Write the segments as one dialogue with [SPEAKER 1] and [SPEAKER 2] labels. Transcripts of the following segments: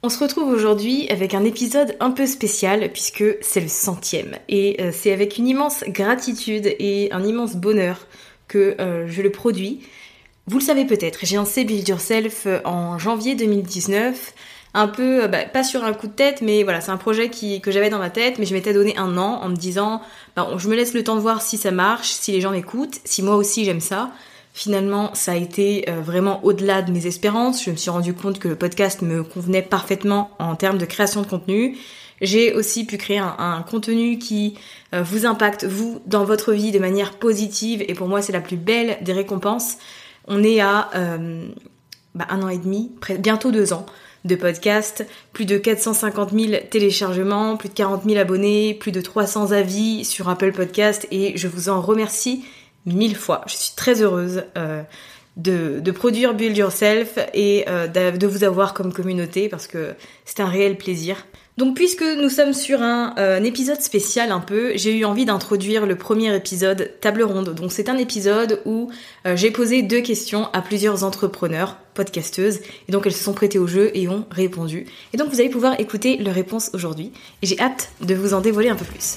[SPEAKER 1] On se retrouve aujourd'hui avec un épisode un peu spécial puisque c'est le centième. Et euh, c'est avec une immense gratitude et un immense bonheur que euh, je le produis. Vous le savez peut-être, j'ai lancé Build Yourself en janvier 2019 un peu, euh, bah, pas sur un coup de tête, mais voilà, c'est un projet que j'avais dans ma tête, mais je m'étais donné un an en me disant, bah, je me laisse le temps de voir si ça marche, si les gens m'écoutent, si moi aussi j'aime ça. Finalement, ça a été euh, vraiment au-delà de mes espérances. Je me suis rendu compte que le podcast me convenait parfaitement en termes de création de contenu. J'ai aussi pu créer un, contenu qui euh, vous impacte, vous, dans votre vie de manière positive. Et pour moi, c'est la plus belle des récompenses. On est à bah, un an et demi, bientôt deux ans de podcast, plus de 450 000 téléchargements, plus de 40 000 abonnés, plus de 300 avis sur Apple Podcast et je vous en remercie mille fois. Je suis très heureuse euh, de, produire Build Yourself et euh, de vous avoir comme communauté parce que c'est un réel plaisir. Donc puisque nous sommes sur un, euh, épisode spécial un peu, j'ai eu envie d'introduire le premier épisode Table Ronde. Donc c'est un épisode où j'ai posé deux questions à plusieurs entrepreneurs, podcasteuses, et donc elles se sont prêtées au jeu et ont répondu. Et donc vous allez pouvoir écouter leurs réponses aujourd'hui, et j'ai hâte de vous en dévoiler un peu plus.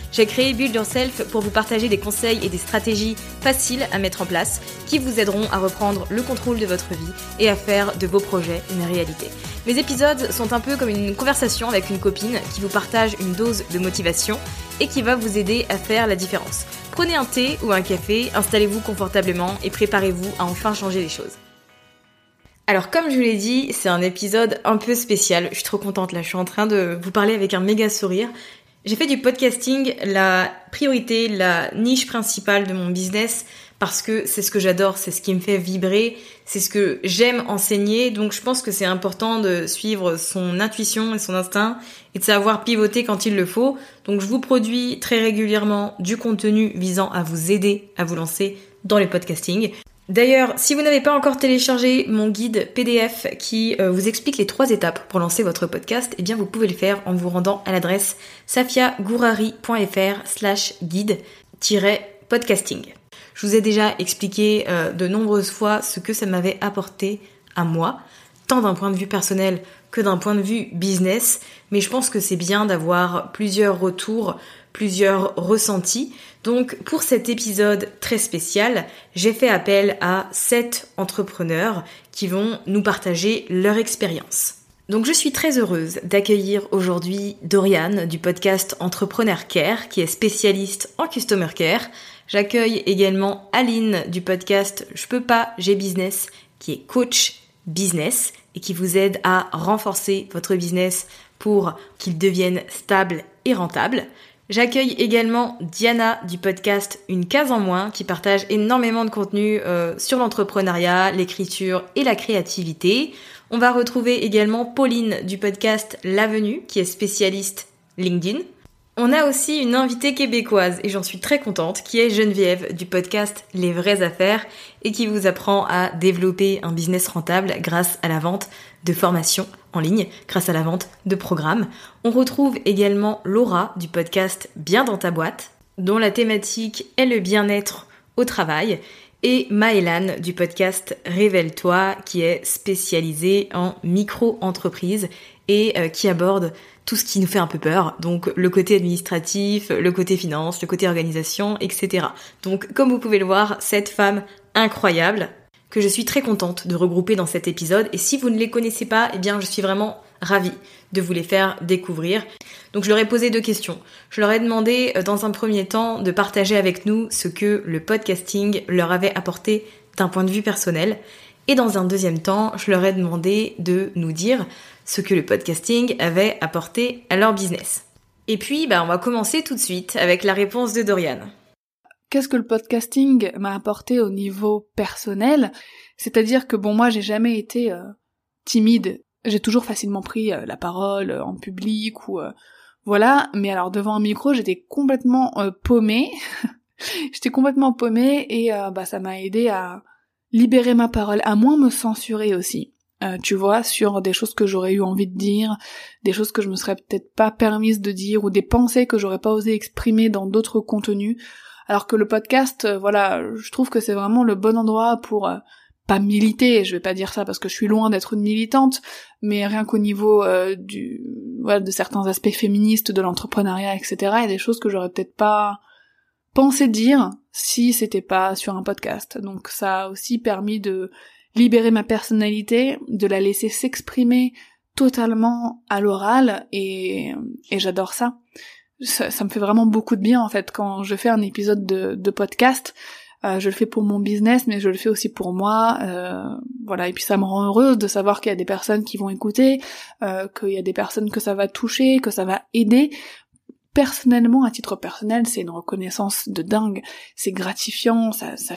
[SPEAKER 1] J'ai créé Build Yourself pour vous partager des conseils et des stratégies faciles à mettre en place qui vous aideront à reprendre le contrôle de votre vie et à faire de vos projets une réalité. Mes épisodes sont un peu comme une conversation avec une copine qui vous partage une dose de motivation et qui va vous aider à faire la différence. Prenez un thé ou un café, installez-vous confortablement et préparez-vous à enfin changer les choses. Alors comme je vous l'ai dit, c'est un épisode un peu spécial. Je suis trop contente là, je suis en train de vous parler avec un méga sourire. J'ai fait du podcasting la priorité, la niche principale de mon business parce que c'est ce que j'adore, c'est ce qui me fait vibrer, c'est ce que j'aime enseigner. Donc je pense que c'est important de suivre son intuition et son instinct et de savoir pivoter quand il le faut. Donc je vous produis très régulièrement du contenu visant à vous aider à vous lancer dans le podcasting. D'ailleurs, si vous n'avez pas encore téléchargé mon guide PDF qui euh, vous explique les trois étapes pour lancer votre podcast, eh bien vous pouvez le faire en vous rendant à l'adresse safiagourari.fr slash guide-podcasting. Je vous ai déjà expliqué euh, de nombreuses fois ce que ça m'avait apporté à moi, tant d'un point de vue personnel que d'un point de vue business, mais je pense que c'est bien d'avoir plusieurs retours, plusieurs ressentis donc pour cet épisode très spécial, j'ai fait appel à sept entrepreneurs qui vont nous partager leur expérience. Donc je suis très heureuse d'accueillir aujourd'hui Dorian du podcast Entrepreneur Care qui est spécialiste en Customer Care. J'accueille également Aline du podcast Je peux pas, j'ai business qui est coach business et qui vous aide à renforcer votre business pour qu'il devienne stable et rentable. J'accueille également Diana du podcast Une case en moins qui partage énormément de contenu euh, sur l'entrepreneuriat, l'écriture et la créativité. On va retrouver également Pauline du podcast L'Avenue qui est spécialiste LinkedIn. On a aussi une invitée québécoise et j'en suis très contente qui est Geneviève du podcast Les vraies affaires et qui vous apprend à développer un business rentable grâce à la vente de formations en ligne, grâce à la vente de programmes. On retrouve également Laura du podcast Bien dans ta boîte dont la thématique est le bien-être au travail et Maëlan du podcast Révèle-toi qui est spécialisée en micro-entreprise et euh, qui aborde tout ce qui nous fait un peu peur, donc le côté administratif, le côté finance, le côté organisation, etc. Donc comme vous pouvez le voir, cette femme incroyable, que je suis très contente de regrouper dans cet épisode, et si vous ne les connaissez pas, eh bien je suis vraiment ravie de vous les faire découvrir. Donc je leur ai posé deux questions. Je leur ai demandé euh, dans un premier temps de partager avec nous ce que le podcasting leur avait apporté d'un point de vue personnel. Et dans un deuxième temps, je leur ai demandé de nous dire ce que le podcasting avait apporté à leur business. Et puis, bah, on va commencer tout de suite avec la réponse de Dorian.
[SPEAKER 2] Qu'est-ce que le podcasting m'a apporté au niveau personnel? C'est-à-dire que bon, moi, j'ai jamais été euh, timide. J'ai toujours facilement pris euh, la parole euh, en public ou voilà. Mais alors devant un micro, j'étais complètement paumée. j'étais complètement paumée et bah ça m'a aidé à libérer ma parole, à moins me censurer aussi. Euh, tu vois, sur des choses que j'aurais eu envie de dire, des choses que je me serais peut-être pas permise de dire, ou des pensées que j'aurais pas osé exprimer dans d'autres contenus. Alors que le podcast, euh, voilà, je trouve que c'est vraiment le bon endroit pour euh, pas militer, je vais pas dire ça parce que je suis loin d'être une militante, mais rien qu'au niveau du voilà, de certains aspects féministes de l'entrepreneuriat, etc. Il y a des choses que j'aurais peut-être pas pensé dire si c'était pas sur un podcast. Donc ça a aussi permis de libérer ma personnalité, de la laisser s'exprimer totalement à l'oral et, j'adore ça. ça. me fait vraiment beaucoup de bien en fait quand je fais un épisode de, de podcast. Euh, je le fais pour mon business, mais je le fais aussi pour moi. Euh, voilà, et puis ça me rend heureuse de savoir qu'il y a des personnes qui vont écouter, euh, qu'il y a des personnes que ça va toucher, que ça va aider. Personnellement, à titre personnel, c'est une reconnaissance de dingue. C'est gratifiant, ça, ça,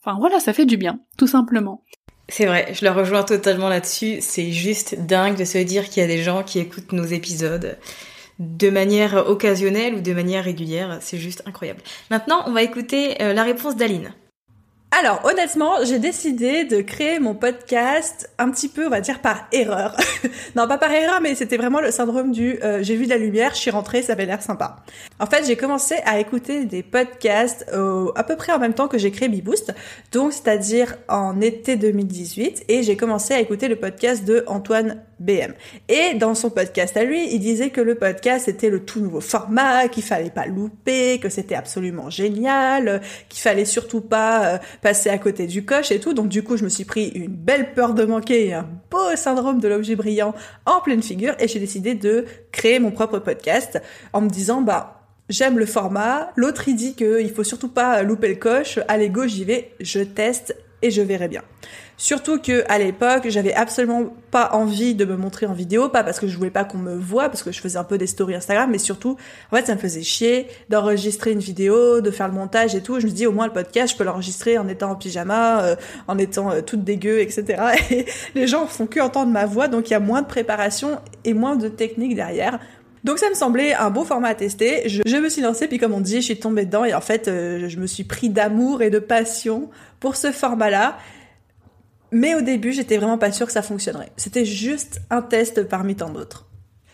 [SPEAKER 2] enfin voilà, ça fait du bien, tout simplement.
[SPEAKER 1] C'est vrai, je le rejoins totalement là-dessus. C'est juste dingue de se dire qu'il y a des gens qui écoutent nos épisodes de manière occasionnelle ou de manière régulière. C'est juste incroyable. Maintenant, on va écouter euh, la réponse d'Aline.
[SPEAKER 3] Alors honnêtement, j'ai décidé de créer mon podcast un petit peu, on va dire, par erreur. non, pas par erreur, mais c'était vraiment le syndrome du euh, j'ai vu de la lumière, je suis rentrée, ça avait l'air sympa. En fait, j'ai commencé à écouter des podcasts à peu près en même temps que j'ai créé Beboost, donc c'est-à-dire en été 2018, et j'ai commencé à écouter le podcast de Antoine BM. Et dans son podcast à lui, il disait que le podcast était le tout nouveau format, qu'il fallait pas louper, que c'était absolument génial, qu'il fallait surtout pas euh, passer à côté du coche et tout. Donc du coup, je me suis pris une belle peur de manquer et un beau syndrome de l'objet brillant en pleine figure et j'ai décidé de créer mon propre podcast en me disant bah J'aime le format. L'autre, il dit qu'il faut surtout pas louper le coche. Allez, go, j'y vais. Je teste et je verrai bien. Surtout que à l'époque, j'avais absolument pas envie de me montrer en vidéo, pas parce que je voulais pas qu'on me voit, parce que je faisais un peu des stories Instagram, mais surtout, en fait, ça me faisait chier d'enregistrer une vidéo, de faire le montage et tout. Je me dis au moins le podcast, je peux l'enregistrer en étant en pyjama, euh, en étant euh, toute dégueu, etc. Et les gens font que entendre ma voix, donc il y a moins de préparation et moins de technique derrière. Donc ça me semblait un beau format à tester. Je, me suis lancée, puis comme on dit, je suis tombée dedans et en fait, euh, je me suis pris d'amour et de passion pour ce format-là. Mais au début, j'étais vraiment pas sûre que ça fonctionnerait. C'était juste un test parmi tant d'autres.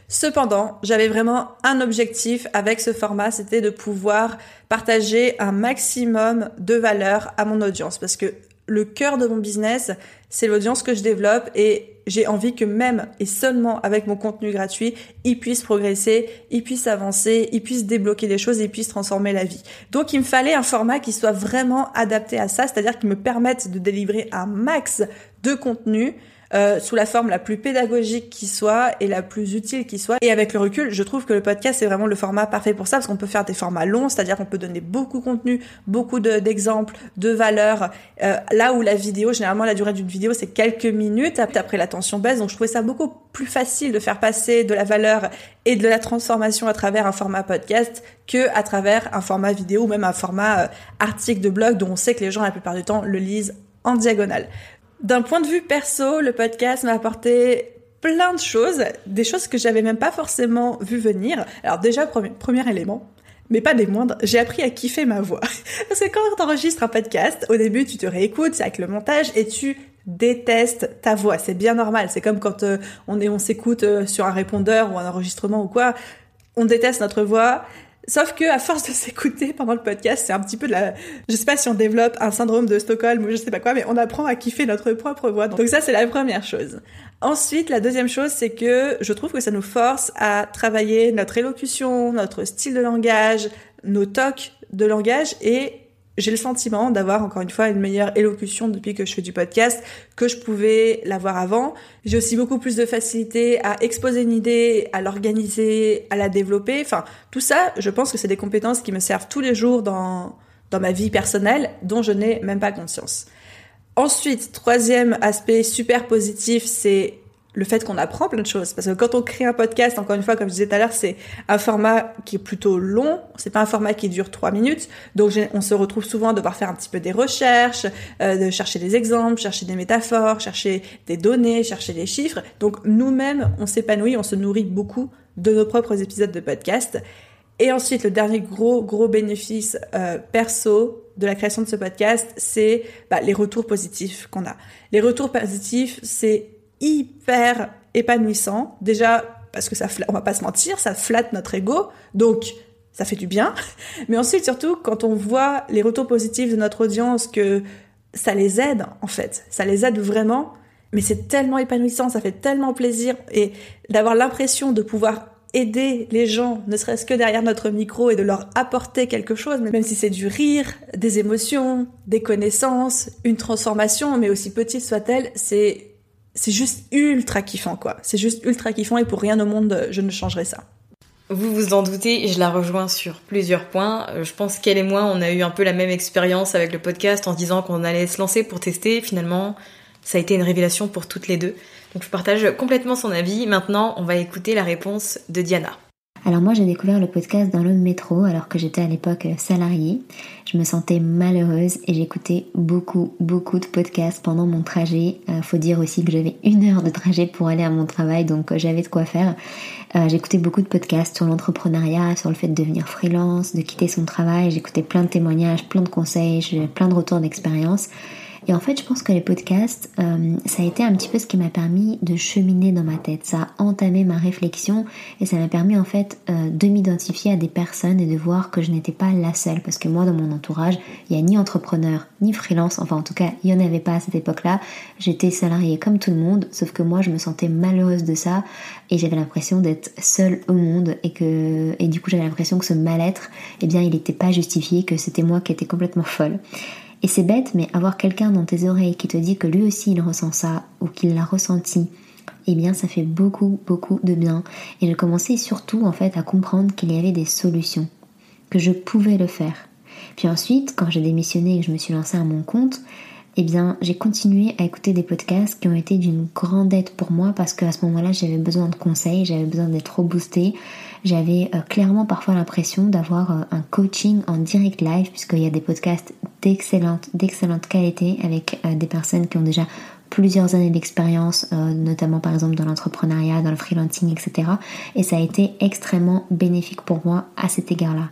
[SPEAKER 3] Cependant, j'avais vraiment un objectif avec ce format, c'était de pouvoir partager un maximum de valeur à mon audience parce que le cœur de mon business, c'est l'audience que je développe et j'ai envie que même et seulement avec mon contenu gratuit, ils puissent progresser, ils puissent avancer, ils puissent débloquer des choses, ils puissent transformer la vie. Donc il me fallait un format qui soit vraiment adapté à ça, c'est-à-dire qui me permette de délivrer un max de contenu euh, sous la forme la plus pédagogique qui soit et la plus utile qui soit. Et avec le recul, je trouve que le podcast est vraiment le format parfait pour ça parce qu'on peut faire des formats longs, c'est-à-dire qu'on peut donner beaucoup de contenu, beaucoup d'exemples, de, valeurs. Euh, là où la vidéo, généralement la durée d'une vidéo c'est quelques minutes, après la tension baisse, donc je trouvais ça beaucoup plus facile de faire passer de la valeur et de la transformation à travers un format podcast que à travers un format vidéo ou même un format euh, article de blog dont on sait que les gens la plupart du temps le lisent en diagonale. D'un point de vue perso, le podcast m'a apporté plein de choses, des choses que j'avais même pas forcément vu venir. Alors déjà, premier, élément, mais pas des moindres, j'ai appris à kiffer ma voix. Parce que quand tu enregistres un podcast, au début tu te réécoutes, avec le montage, et tu détestes ta voix. C'est bien normal. C'est comme quand euh, on on s'écoute euh, sur un répondeur ou un enregistrement ou quoi. On déteste notre voix. Sauf que à force de s'écouter pendant le podcast, c'est un petit peu de la, je sais pas si on développe un syndrome de Stockholm ou je sais pas quoi, mais on apprend à kiffer notre propre voix. Donc ça, c'est la première chose. Ensuite, la deuxième chose, c'est que je trouve que ça nous force à travailler notre élocution, notre style de langage, nos tocs de langage et j'ai le sentiment d'avoir encore une fois une meilleure élocution depuis que je fais du podcast que je pouvais l'avoir avant. J'ai aussi beaucoup plus de facilité à exposer une idée, à l'organiser, à la développer. Enfin, tout ça, je pense que c'est des compétences qui me servent tous les jours dans, dans ma vie personnelle dont je n'ai même pas conscience. Ensuite, troisième aspect super positif, c'est le fait qu'on apprend plein de choses. Parce que quand on crée un podcast, encore une fois, comme je disais tout à l'heure, c'est un format qui est plutôt long. C'est pas un format qui dure trois minutes. Donc, on se retrouve souvent à devoir faire un petit peu des recherches, euh, de chercher des exemples, chercher des métaphores, chercher des données, chercher des chiffres. Donc, nous-mêmes, on s'épanouit, on se nourrit beaucoup de nos propres épisodes de podcast. Et ensuite, le dernier gros, gros bénéfice euh, perso de la création de ce podcast, c'est bah, les retours positifs qu'on a. Les retours positifs, c'est hyper épanouissant. Déjà, parce que ça, on va pas se mentir, ça flatte notre ego. Donc, ça fait du bien. Mais ensuite, surtout, quand on voit les retours positifs de notre audience, que ça les aide, en fait. Ça les aide vraiment. Mais c'est tellement épanouissant, ça fait tellement plaisir. Et d'avoir l'impression de pouvoir aider les gens, ne serait-ce que derrière notre micro et de leur apporter quelque chose, même si c'est du rire, des émotions, des connaissances, une transformation, mais aussi petite soit-elle, c'est c'est juste ultra kiffant, quoi. C'est juste ultra kiffant et pour rien au monde, je ne changerai ça.
[SPEAKER 1] Vous vous en doutez, je la rejoins sur plusieurs points. Euh, je pense qu'elle et moi, on a eu un peu la même expérience avec le podcast en se disant qu'on allait se lancer pour tester. Finalement, ça a été une révélation pour toutes les deux. Donc je partage complètement son avis. Maintenant, on va écouter la réponse de Diana.
[SPEAKER 4] Alors moi j'ai découvert le podcast dans le métro alors que j'étais à l'époque salariée. Je me sentais malheureuse et j'écoutais beaucoup beaucoup de podcasts pendant mon trajet. Euh, faut dire aussi que j'avais une heure de trajet pour aller à mon travail donc euh, j'avais de quoi faire. Euh, j'écoutais beaucoup de podcasts sur l'entrepreneuriat, sur le fait de devenir freelance, de quitter son travail. J'écoutais plein de témoignages, plein de conseils, plein de retours d'expérience. Et en fait, je pense que les podcasts, euh, ça a été un petit peu ce qui m'a permis de cheminer dans ma tête. Ça a entamé ma réflexion et ça m'a permis en fait euh, de m'identifier à des personnes et de voir que je n'étais pas la seule. Parce que moi, dans mon entourage, il n'y a ni entrepreneur, ni freelance. Enfin, en tout cas, il n'y en avait pas à cette époque-là. J'étais salariée comme tout le monde, sauf que moi, je me sentais malheureuse de ça et j'avais l'impression d'être seule au monde et que et du coup, j'avais l'impression que ce mal-être, eh bien, il n'était pas justifié, que c'était moi qui étais complètement folle. Et c'est bête, mais avoir quelqu'un dans tes oreilles qui te dit que lui aussi il ressent ça ou qu'il l'a ressenti, eh bien ça fait beaucoup, beaucoup de bien. Et je commençais surtout en fait à comprendre qu'il y avait des solutions, que je pouvais le faire. Puis ensuite, quand j'ai démissionné et que je me suis lancée à mon compte, eh bien, j'ai continué à écouter des podcasts qui ont été d'une grande aide pour moi parce qu'à ce moment-là, j'avais besoin de conseils, j'avais besoin d'être reboostée. J'avais euh, clairement parfois l'impression d'avoir euh, un coaching en direct live puisqu'il y a des podcasts d'excellente, d'excellente qualité avec euh, des personnes qui ont déjà plusieurs années d'expérience, notamment par exemple dans l'entrepreneuriat, dans le freelancing, etc. Et ça a été extrêmement bénéfique pour moi à cet égard-là.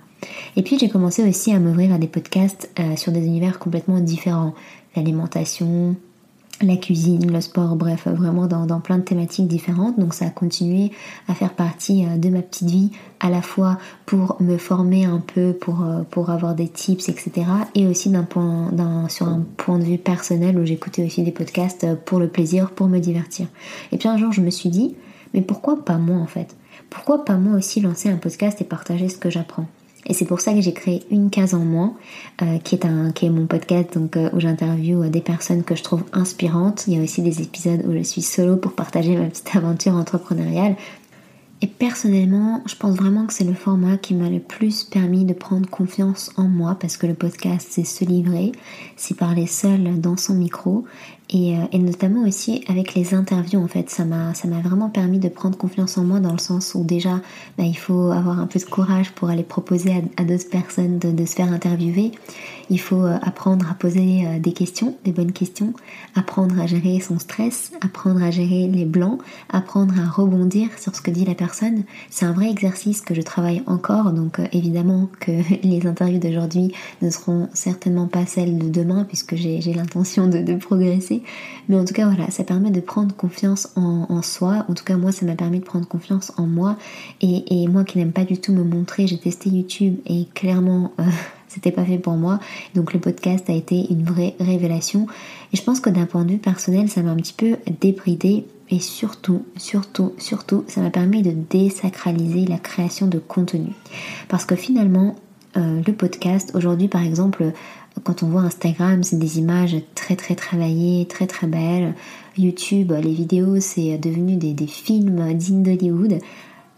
[SPEAKER 4] Et puis j'ai commencé aussi à m'ouvrir à des podcasts sur des univers complètement différents l'alimentation, la cuisine, le sport, bref, vraiment dans, plein de thématiques différentes. Donc ça a continué à faire partie euh, de ma petite vie, à la fois pour me former un peu, pour, euh, pour avoir des tips, etc. Et aussi d'un point, sur un point de vue personnel où j'écoutais aussi des podcasts euh, pour le plaisir, pour me divertir. Et puis un jour je me suis dit, mais pourquoi pas moi en fait? Pourquoi pas moi aussi lancer un podcast et partager ce que j'apprends? Et c'est pour ça que j'ai créé une case en moins, euh, qui est un, qui est mon podcast, donc euh, où j'interviewe euh, des personnes que je trouve inspirantes. Il y a aussi des épisodes où je suis solo pour partager ma petite aventure entrepreneuriale. Et personnellement, je pense vraiment que c'est le format qui m'a le plus permis de prendre confiance en moi parce que le podcast, c'est se livrer, c'est parler seul dans son micro et, euh, et, notamment aussi avec les interviews en fait ça m'a ça m'a vraiment permis de prendre confiance en moi dans le sens où déjà bah, il faut avoir un peu de courage pour aller proposer à, à d'autres personnes de, de, se faire interviewer il faut euh, apprendre à poser euh, des questions des bonnes questions apprendre à gérer son stress apprendre à gérer les blancs apprendre à rebondir sur ce que dit la personne c'est un vrai exercice que je travaille encore donc évidemment que les interviews d'aujourd'hui ne seront certainement pas celles de demain puisque j'ai l'intention de, progresser mais en tout cas, voilà, ça permet de prendre confiance en, soi. En tout cas, moi, ça m'a permis de prendre confiance en moi. Et, moi qui n'aime pas du tout me montrer, j'ai testé YouTube et clairement, euh, c'était pas fait pour moi. Donc le podcast a été une vraie révélation. Et je pense que d'un point de vue personnel, ça m'a un petit peu débridé. Et surtout, surtout, surtout, ça m'a permis de désacraliser la création de contenu. Parce que finalement, euh, le podcast, aujourd'hui par exemple, quand on voit Instagram, c'est des images très très travaillées, très très belles. YouTube, les vidéos, c'est devenu des, des films dignes d'Hollywood.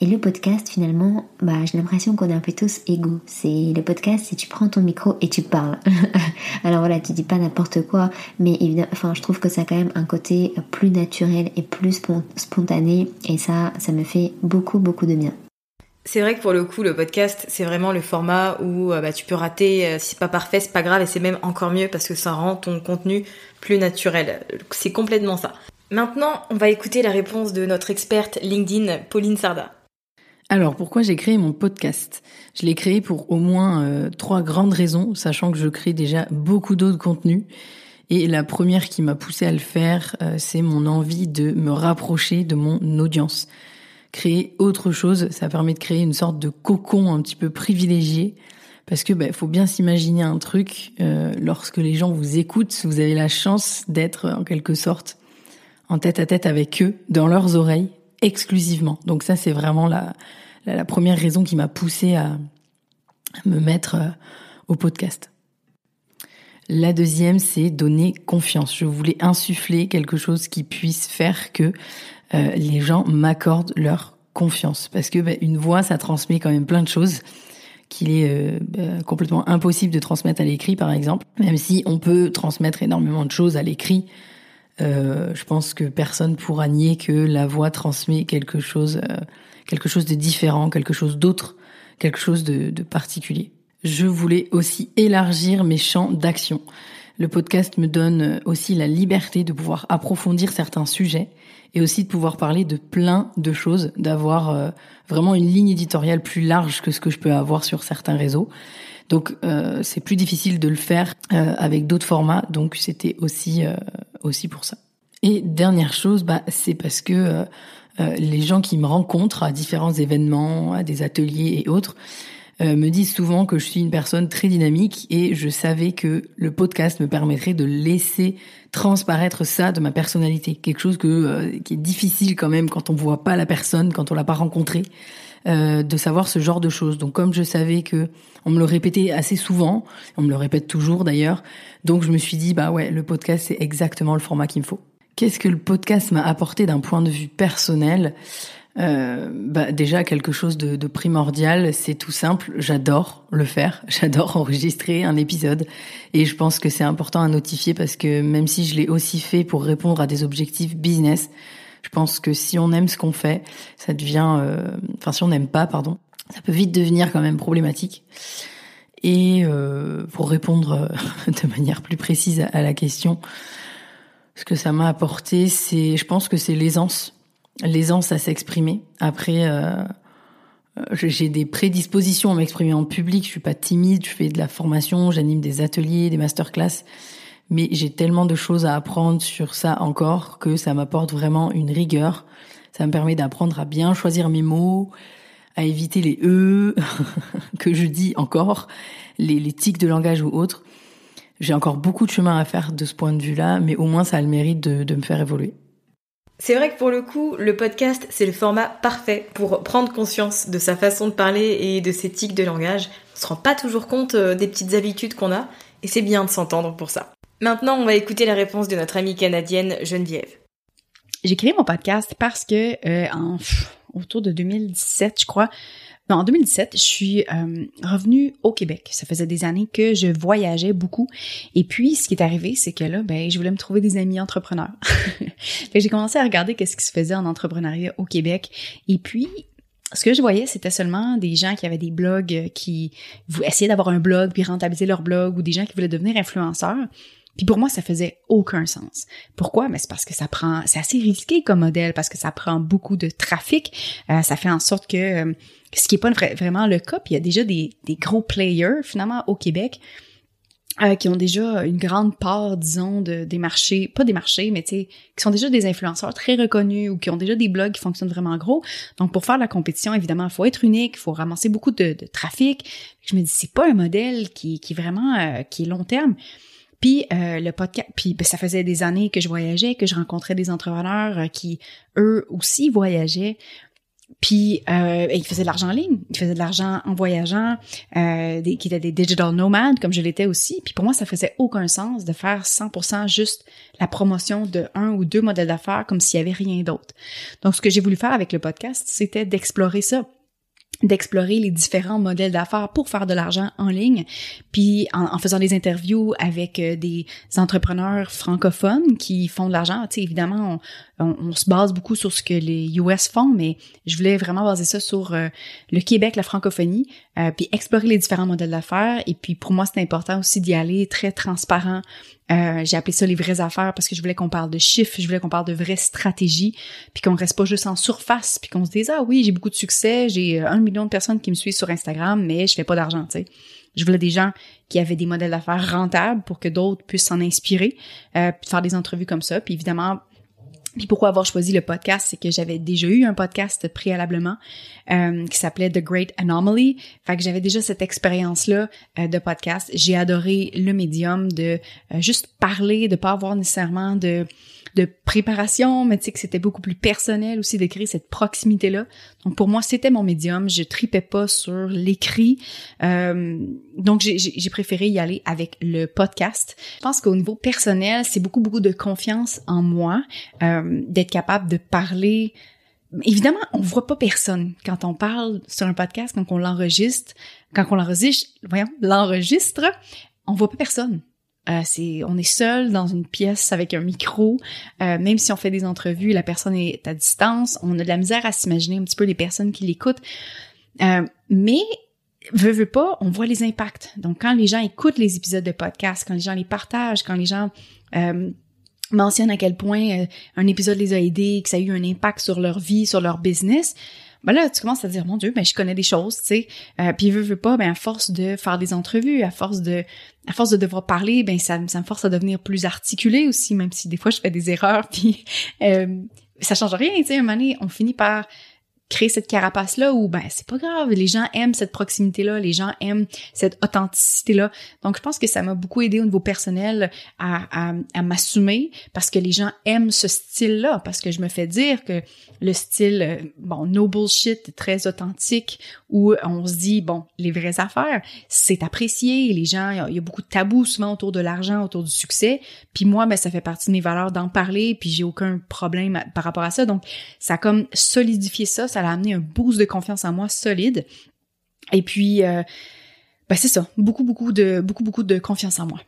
[SPEAKER 4] Et le podcast, finalement, bah, j'ai l'impression qu'on est un peu tous égaux. C'est le podcast, c'est tu prends ton micro et tu parles. Alors voilà, tu dis pas n'importe quoi, mais je trouve que ça a quand même un côté plus naturel et plus spontané, et ça, ça me fait beaucoup beaucoup de bien.
[SPEAKER 1] C'est vrai que pour le coup, le podcast, c'est vraiment le format où euh, bah, tu peux rater, euh, si c'est pas parfait, c'est pas grave, et c'est même encore mieux parce que ça rend ton contenu plus naturel. C'est complètement ça. Maintenant, on va écouter la réponse de notre experte LinkedIn, Pauline Sarda.
[SPEAKER 5] Alors, pourquoi j'ai créé mon podcast? Je l'ai créé pour au moins euh, trois grandes raisons, sachant que je crée déjà beaucoup d'autres contenus. Et la première qui m'a poussé à le faire, c'est mon envie de me rapprocher de mon audience créer autre chose. Ça permet de créer une sorte de cocon un petit peu privilégié. Parce que bah, faut bien s'imaginer un truc, euh, lorsque les gens vous écoutent, vous avez la chance d'être en quelque sorte en tête à tête avec eux, dans leurs oreilles, exclusivement. Donc ça, c'est vraiment la, la, première raison qui m'a poussé à, me mettre euh, au podcast. La deuxième, c'est donner confiance. Je voulais insuffler quelque chose qui puisse faire que euh, les gens m'accordent leur confiance. Parce que bah, une voix, ça transmet quand même plein de choses qu'il est euh, bah, complètement impossible de transmettre à l'écrit, par exemple. Même si on peut transmettre énormément de choses à l'écrit, euh, je pense que personne pourra nier que la voix transmet quelque chose, quelque chose de différent, quelque chose d'autre, quelque chose de, de particulier. Je voulais aussi élargir mes champs d'action. Le podcast me donne aussi la liberté de pouvoir approfondir certains sujets et aussi de pouvoir parler de plein de choses, d'avoir euh, vraiment une ligne éditoriale plus large que ce que je peux avoir sur certains réseaux. Donc euh, c'est plus difficile de le faire euh, avec d'autres formats, donc c'était aussi aussi pour ça. Et dernière chose, bah c'est parce que les gens qui me rencontrent à différents événements, à des ateliers et autres, euh, me disent souvent que je suis une personne très dynamique et je savais que le podcast me permettrait de laisser transparaître ça de ma personnalité, quelque chose que euh, qui est difficile quand même quand on voit pas la personne, quand on l'a pas rencontrée, euh, de savoir ce genre de choses. Donc comme je savais que on me le répétait assez souvent, on me le répète toujours d'ailleurs, donc je me suis dit bah ouais, le podcast c'est exactement le format qu'il me faut. Qu'est-ce que le podcast m'a apporté d'un point de vue personnel? Euh, bah déjà quelque chose de, de primordial, c'est tout simple. J'adore le faire, j'adore enregistrer un épisode, et je pense que c'est important à notifier parce que même si je l'ai aussi fait pour répondre à des objectifs business, je pense que si on aime ce qu'on fait, ça devient, euh, enfin si on n'aime pas, pardon, ça peut vite devenir quand même problématique. Et euh, pour répondre de manière plus précise à la question, ce que ça m'a apporté, c'est, je pense que c'est l'aisance l'aisance à s'exprimer. Après, euh, euh, j'ai des prédispositions à m'exprimer en public. Je suis pas timide. Je fais de la formation, j'anime des ateliers, des masterclass. Mais j'ai tellement de choses à apprendre sur ça encore que ça m'apporte vraiment une rigueur. Ça me permet d'apprendre à bien choisir mes mots, à éviter les e que je dis encore, les, les tics de langage ou autres. J'ai encore beaucoup de chemin à faire de ce point de vue-là, mais au moins ça a le mérite de, de me faire évoluer.
[SPEAKER 1] C'est vrai que pour le coup, le podcast, c'est le format parfait pour prendre conscience de sa façon de parler et de ses tics de langage. On se rend pas toujours compte euh, des petites habitudes qu'on a, et c'est bien de s'entendre pour ça. Maintenant, on va écouter la réponse de notre amie canadienne Geneviève.
[SPEAKER 6] J'ai créé mon podcast parce que euh, en autour de 2017, je crois, en 2017, je suis euh, revenue au Québec. Ça faisait des années que je voyageais beaucoup. Et puis, ce qui est arrivé, c'est que là, ben, je voulais me trouver des amis entrepreneurs. j'ai commencé à regarder qu'est-ce qui se faisait en entrepreneuriat au Québec. Et puis, ce que je voyais, c'était seulement des gens qui avaient des blogs, qui essayaient d'avoir un blog puis rentabiliser leur blog, ou des gens qui voulaient devenir influenceurs. Puis pour moi, ça faisait aucun sens. Pourquoi? Mais c'est parce que ça prend, c'est assez risqué comme modèle parce que ça prend beaucoup de trafic. Euh, ça fait en sorte que euh, ce qui est pas vraiment le cas, puis il y a déjà des, gros players finalement au Québec euh, qui ont déjà une grande part, disons, de, des marchés, pas des marchés, mais qui sont déjà des influenceurs très reconnus ou qui ont déjà des blogs qui fonctionnent vraiment gros. Donc pour faire la compétition, évidemment, il faut être unique, il faut ramasser beaucoup de, de trafic. Je me dis, c'est pas un modèle qui, qui est vraiment qui est long terme. Puis euh, le podcast, puis ben, ça faisait des années que je voyageais, que je rencontrais des entrepreneurs qui eux aussi voyageaient. Puis euh, il faisait de l'argent en ligne, il faisait de l'argent en voyageant, euh, des, qui étaient des digital nomades comme je l'étais aussi. Puis pour moi, ça faisait aucun sens de faire 100% juste la promotion de un ou deux modèles d'affaires comme s'il y avait rien d'autre. Donc ce que j'ai voulu faire avec le podcast, c'était d'explorer ça d'explorer les différents modèles d'affaires pour faire de l'argent en ligne, puis en, faisant des interviews avec euh, des entrepreneurs francophones qui font de l'argent. Tu sais, évidemment, on, se base beaucoup sur ce que les US font, mais je voulais vraiment baser ça sur euh, le Québec, la francophonie, euh, puis explorer les différents modèles d'affaires. Et puis pour moi, c'est important aussi d'y aller très transparent, euh, j'ai appelé ça les vraies affaires parce que je voulais qu'on parle de chiffres, je voulais qu'on parle de vraies stratégies, puis qu'on reste pas juste en surface, puis qu'on se dise ah oui j'ai beaucoup de succès, j'ai un million de personnes qui me suivent sur Instagram, mais je fais pas d'argent, tu sais. Je voulais des gens qui avaient des modèles d'affaires rentables pour que d'autres puissent s'en inspirer, puis faire des entrevues comme ça. Puis évidemment, puis pourquoi avoir choisi le podcast, c'est que j'avais déjà eu un podcast préalablement euh, qui s'appelait The Great Anomaly. Fait que j'avais déjà cette expérience-là euh, de podcast. J'ai adoré le médium de euh, juste parler, de pas avoir nécessairement de de préparation, mais tu sais que c'était beaucoup plus personnel aussi de créer cette proximité-là. Donc pour moi, c'était mon médium. Je tripais pas sur l'écrit. Euh, donc j'ai préféré y aller avec le podcast. Je pense qu'au niveau personnel, c'est beaucoup, beaucoup de confiance en moi, euh, d'être capable de parler Évidemment, on voit pas personne quand on parle sur un podcast, quand on l'enregistre, quand on l'enregistre, voyons, l'enregistre, on voit pas personne. Euh, on est seul dans une pièce avec un micro. Euh, même si on fait des entrevues, la personne est à distance. On a de la misère à s'imaginer un petit peu les personnes qui l'écoutent. Euh, mais veut, veut pas, on voit les impacts. Donc, quand les gens écoutent les épisodes de podcast, quand les gens les partagent, quand les gens mentionnent à quel point un épisode les a aidés, que ça a eu un impact sur leur vie, sur leur business, ben là, tu commences à dire, mon Dieu, ben je connais des choses, tu sais. Euh, puis veux, veux pas, ben à force de faire des entrevues, à force de, à force de devoir parler, ben ça, ça me force à devenir plus articulé aussi, même si des fois je fais des erreurs, puis euh, ça change rien, tu sais. Un moment donné, on finit par créer cette carapace là où ben c'est pas grave. Les gens aiment cette proximité là les gens aiment cette authenticité là donc je pense que ça m'a beaucoup aidé au niveau personnel à, à, à m'assumer parce que les gens aiment ce style là parce que je me fais dire que le style euh, bon no bullshit très authentique où on se dit bon les vraies affaires c'est apprécié. Les gens il y, a beaucoup de tabous souvent autour de l'argent autour du succès. Puis moi ben ça fait partie de mes valeurs d'en parler puis j'ai aucun problème par rapport à ça. Donc ça a comme solidifié ça a amené un boost de confiance en moi solide. Et puis, euh, ben c'est ça, beaucoup, beaucoup de, beaucoup, beaucoup de confiance en moi.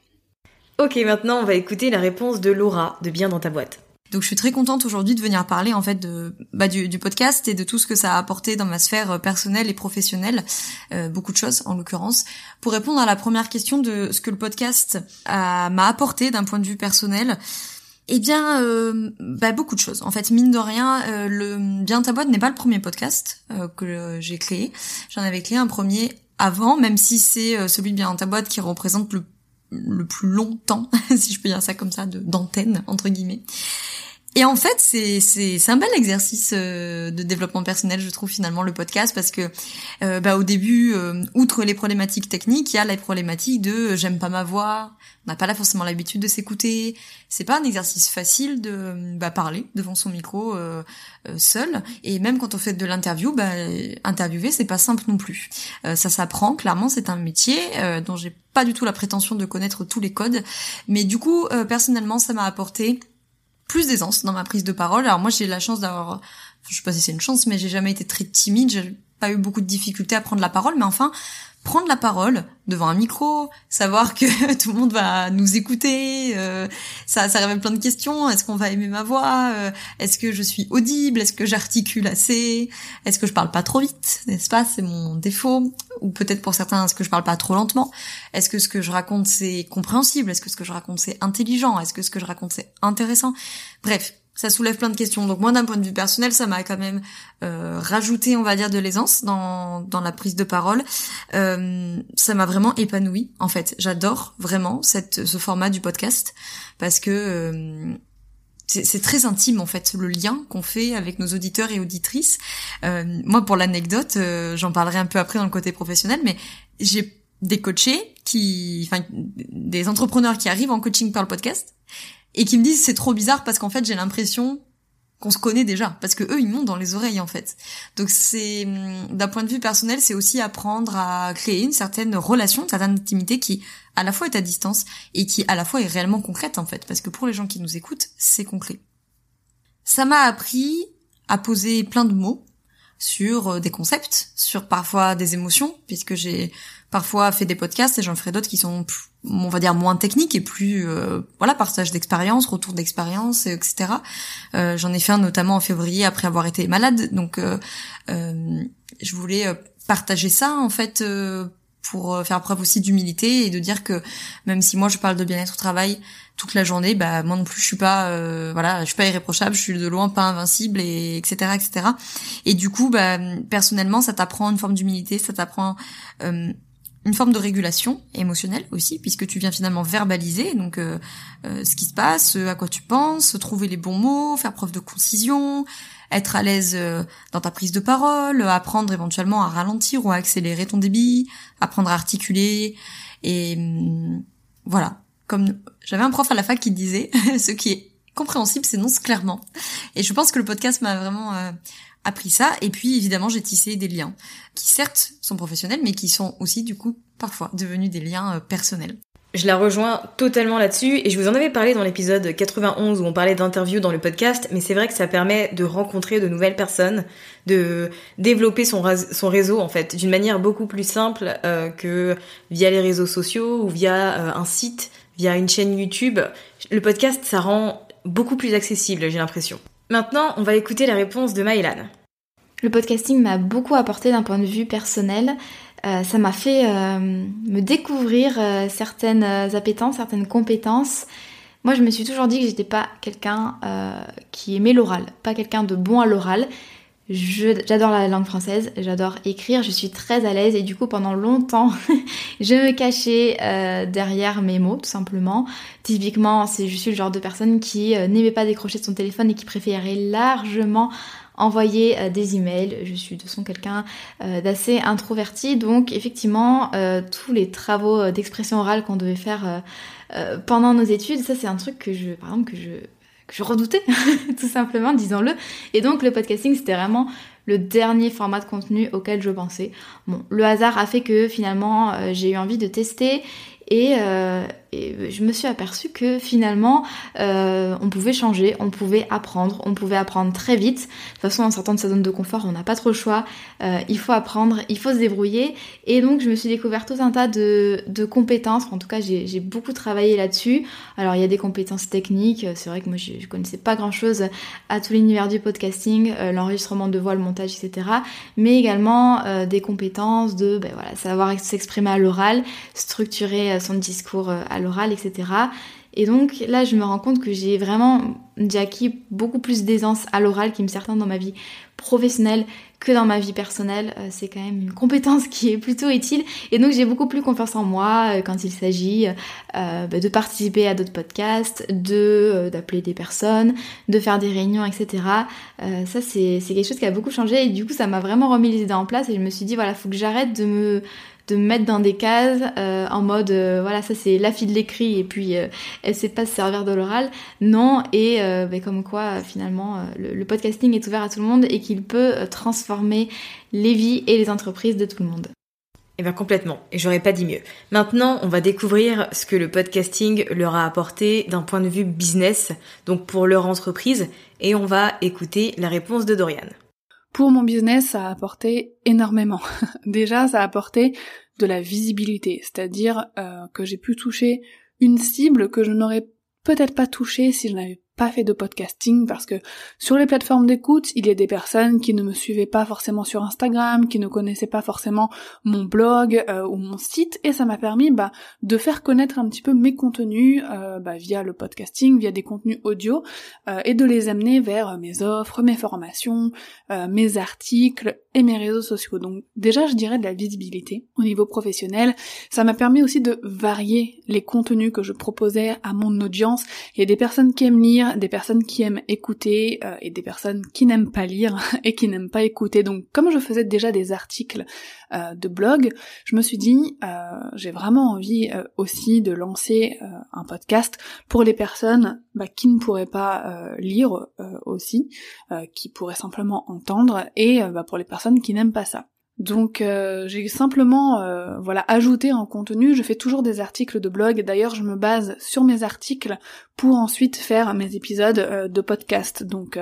[SPEAKER 1] Ok, maintenant on va écouter la réponse de Laura de Bien dans ta boîte.
[SPEAKER 7] Donc je suis très contente aujourd'hui de venir parler en fait de bah, du, podcast et de tout ce que ça a apporté dans ma sphère euh, personnelle et professionnelle, euh, beaucoup de choses en l'occurrence, pour répondre à la première question de ce que le podcast m'a apporté d'un point de vue personnel. Eh bien, euh, bah, beaucoup de choses. En fait, mine de rien, euh, le Bien ta boîte n'est pas le premier podcast euh, que j'ai créé. J'en avais créé un premier avant, même si c'est celui de Bien ta boîte qui représente le, le plus longtemps, si je peux dire ça comme ça, d'antenne entre guillemets. Et en fait, c'est c'est c'est un bel exercice euh, de développement personnel, je trouve finalement le podcast parce que euh, bah au début, euh, outre les problématiques techniques, il y a la problématique de j'aime pas ma voix, on n'a pas là forcément l'habitude de s'écouter. C'est pas un exercice facile de bah, parler devant son micro seul. Et même quand on fait de l'interview, bah, interviewer c'est pas simple non plus. ça s'apprend clairement, c'est un métier dont j'ai pas du tout la prétention de connaître tous les codes, mais du coup personnellement ça m'a apporté plus d'aisance dans ma prise de parole. Alors moi j'ai la chance d'avoir, je sais pas si c'est une chance, mais j'ai jamais été très timide, j'ai pas eu beaucoup de difficultés à prendre la parole, mais enfin prendre la parole devant un micro, savoir que tout le monde va nous écouter, euh, ça, ça révèle plein de questions. Est-ce qu'on va aimer ma voix euh, Est-ce que je suis audible Est-ce que j'articule assez Est-ce que je parle pas trop vite N'est-ce pas? C'est mon défaut. Ou peut-être pour certains, est-ce que je parle pas trop lentement? Est-ce que ce que je raconte c'est compréhensible? Est-ce que ce que je raconte c'est intelligent? Est-ce que ce que je raconte c'est intéressant? Bref, ça soulève plein de questions. Donc moi, d'un point de vue personnel, ça m'a quand même euh, rajouté, on va dire, de l'aisance dans, dans la prise de parole. Euh, ça m'a vraiment épanoui, en fait. J'adore vraiment cette, ce format du podcast parce que euh, c'est très intime, en fait, le lien qu'on fait avec nos auditeurs et auditrices. Euh, moi, pour l'anecdote, euh, j'en parlerai un peu après dans le côté professionnel, mais j'ai des coachés qui, enfin, des entrepreneurs qui arrivent en coaching par le podcast et qui me disent c'est trop bizarre parce qu'en fait j'ai l'impression qu'on se connaît déjà parce que eux ils montent dans les oreilles en fait. Donc c'est hum, d'un point de vue personnel, c'est aussi apprendre à créer une certaine relation, une certaine intimité qui à la fois est à distance et qui à la fois est réellement concrète en fait parce que pour les gens qui nous écoutent, c'est concret. Ça m'a appris à poser plein de mots sur euh, des concepts, sur parfois des émotions puisque j'ai parfois fait des podcasts et j'en ferai d'autres qui sont on va dire moins techniques et plus euh, voilà partage d'expérience retour d'expérience etc euh, j'en ai fait un notamment en février après avoir été malade. Donc euh, je voulais partager ça en fait pour faire preuve aussi d'humilité et de dire que même si moi je parle de bien-être au travail toute la journée bah moi non plus je suis pas voilà je suis pas irréprochable je suis de loin pas invincible et etc etc et du coup bah personnellement ça t'apprend une forme d'humilité ça t'apprend une forme de régulation émotionnelle aussi, puisque tu viens finalement verbaliser donc euh, euh, ce qui se passe, à quoi tu penses, trouver les bons mots, faire preuve de concision, être à l'aise euh, dans ta prise de parole, apprendre éventuellement à ralentir ou à accélérer ton débit, apprendre à articuler et hum, voilà. Comme j'avais un prof à la fac qui disait, ce qui est compréhensible s'énonce clairement. Et je pense que le podcast m'a vraiment appris ça. Et puis évidemment, j'ai tissé des liens qui certes sont professionnels, mais qui sont aussi du coup parfois devenus des liens euh, personnels.
[SPEAKER 1] Je la rejoins totalement là-dessus et je vous en avais parlé dans l'épisode 91 où on parlait d'interviews dans le podcast, mais c'est vrai que ça permet de rencontrer de nouvelles personnes, de développer son, réseau en fait d'une manière beaucoup plus simple euh, que via les réseaux sociaux ou via euh, un site, via une chaîne YouTube. Le podcast, ça rend beaucoup plus accessible, j'ai l'impression. Maintenant, on va écouter la réponse de Maëlan.
[SPEAKER 8] Le podcasting m'a beaucoup apporté d'un point de vue personnel. Euh, ça m'a fait euh, me découvrir euh, certaines appétences, certaines compétences. Moi, je me suis toujours dit que j'étais pas quelqu'un qui aimait l'oral, pas quelqu'un de bon à l'oral. J'adore la langue française, j'adore écrire, je suis très à l'aise et du coup pendant longtemps je me cachais euh, derrière mes mots tout simplement. Typiquement c'est je suis le genre de personne qui euh, n'aimait pas décrocher son téléphone et qui préférait largement envoyer euh, des emails. Je suis de son quelqu'un d'assez introverti donc effectivement tous les travaux d'expression orale qu'on devait faire pendant nos études, ça c'est un truc que je par exemple que je je redoutais, tout simplement, disons-le. Et donc le podcasting, c'était vraiment le dernier format de contenu auquel je pensais. Bon, le hasard a fait que finalement, euh, j'ai eu envie de tester et, euh, et je me suis aperçue que finalement, euh, on pouvait changer, on pouvait apprendre, on pouvait apprendre très vite. De toute façon, en sortant de sa zone de confort, on n'a pas trop le choix. Euh, il faut apprendre, il faut se débrouiller. Et donc, je me suis découvert tout un tas de, compétences. En tout cas, j'ai beaucoup travaillé là-dessus. Alors, il y a des compétences techniques. C'est vrai que moi, je, je connaissais pas grand-chose à tout l'univers du podcasting, euh, l'enregistrement de voix, le montage, etc. Mais également des compétences de, ben savoir s'exprimer à l'oral, structurer son discours à l'oral, etc. Et donc là, je me rends compte que j'ai vraiment j'ai acquis beaucoup plus d'aisance à l'oral qui me sert tant dans ma vie professionnelle que dans ma vie personnelle. Euh, c'est quand même une compétence qui est plutôt utile. Et donc j'ai beaucoup plus confiance en moi euh, quand il s'agit euh, bah, de participer à d'autres podcasts, de d'appeler des personnes, de faire des réunions, etc. ça c'est quelque chose qui a beaucoup changé et du coup ça m'a vraiment remis les idées en place et je me suis dit voilà faut que j'arrête de me de me mettre dans des cases euh, en mode euh, voilà ça c'est la fille de l'écrit et puis euh, elle sait pas se servir de l'oral non et ben, comme quoi finalement le, podcasting est ouvert à tout le monde et qu'il peut transformer les vies et les entreprises de tout le monde
[SPEAKER 1] eh bien complètement, et j'aurais pas dit mieux. Maintenant, on va découvrir ce que le podcasting leur a apporté d'un point de vue business, donc pour leur entreprise, et on va écouter la réponse de Dorian.
[SPEAKER 2] Pour mon business, ça a apporté énormément. Déjà, ça a apporté de la visibilité, c'est-à-dire euh, que j'ai pu toucher une cible que je n'aurais peut-être pas touchée si je n'avais pas fait de podcasting parce que sur les plateformes d'écoute, il y a des personnes qui ne me suivaient pas forcément sur Instagram, qui ne connaissaient pas forcément mon blog euh, ou mon site, et ça m'a permis bah, de faire connaître un petit peu mes contenus euh, bah, via le podcasting, via des contenus audio, euh, et de les amener vers mes offres, mes formations, mes articles et mes réseaux sociaux. Donc déjà, je dirais de la visibilité au niveau professionnel. Ça m'a permis aussi de varier les contenus que je proposais à mon audience. Il y a des personnes qui aiment lire, des personnes qui aiment écouter euh, et des personnes qui n'aiment pas lire et qui n'aiment pas écouter. Donc comme je faisais déjà des articles euh, de blog, je me suis dit euh, j'ai vraiment envie aussi de lancer un podcast pour les personnes bah, qui ne pourraient pas lire aussi, qui pourraient simplement entendre et bah, pour les personnes qui n'aiment pas ça. Donc euh, j'ai simplement euh, voilà ajouté un contenu, je fais toujours des articles de blog, d'ailleurs je me base sur mes articles pour ensuite faire mes épisodes euh, de podcast. Donc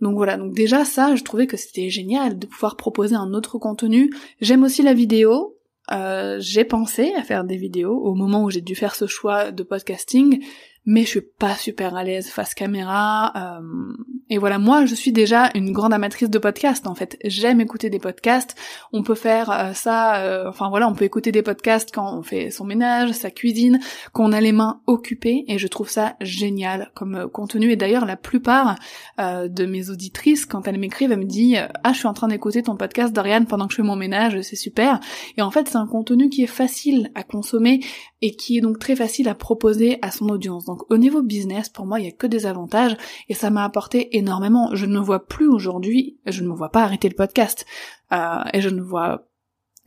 [SPEAKER 2] donc voilà, donc déjà ça, je trouvais que c'était génial de pouvoir proposer un autre contenu. J'aime aussi la vidéo. j'ai pensé à faire des vidéos au moment où j'ai dû faire ce choix de podcasting, mais je suis pas super à l'aise face caméra. Euh, et voilà, moi je suis déjà une grande amatrice de podcasts en fait. J'aime écouter des podcasts. On peut faire euh, ça, euh, enfin voilà, on peut écouter des podcasts quand on fait son ménage, sa cuisine, quand on a les mains occupées. Et je trouve ça génial comme contenu. Et d'ailleurs, la plupart de mes auditrices, quand elles m'écrivent, elles me disent ah je suis en train d'écouter ton podcast Dorian pendant que je fais mon ménage, c'est super. Et en fait, c'est un contenu qui est facile à consommer et qui est donc très facile à proposer à son audience. Au niveau business, pour moi, il y a que des avantages et ça m'a apporté énormément. Je ne vois plus aujourd'hui, je ne me vois pas arrêter le podcast euh, et je ne vois,